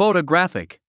Photographic.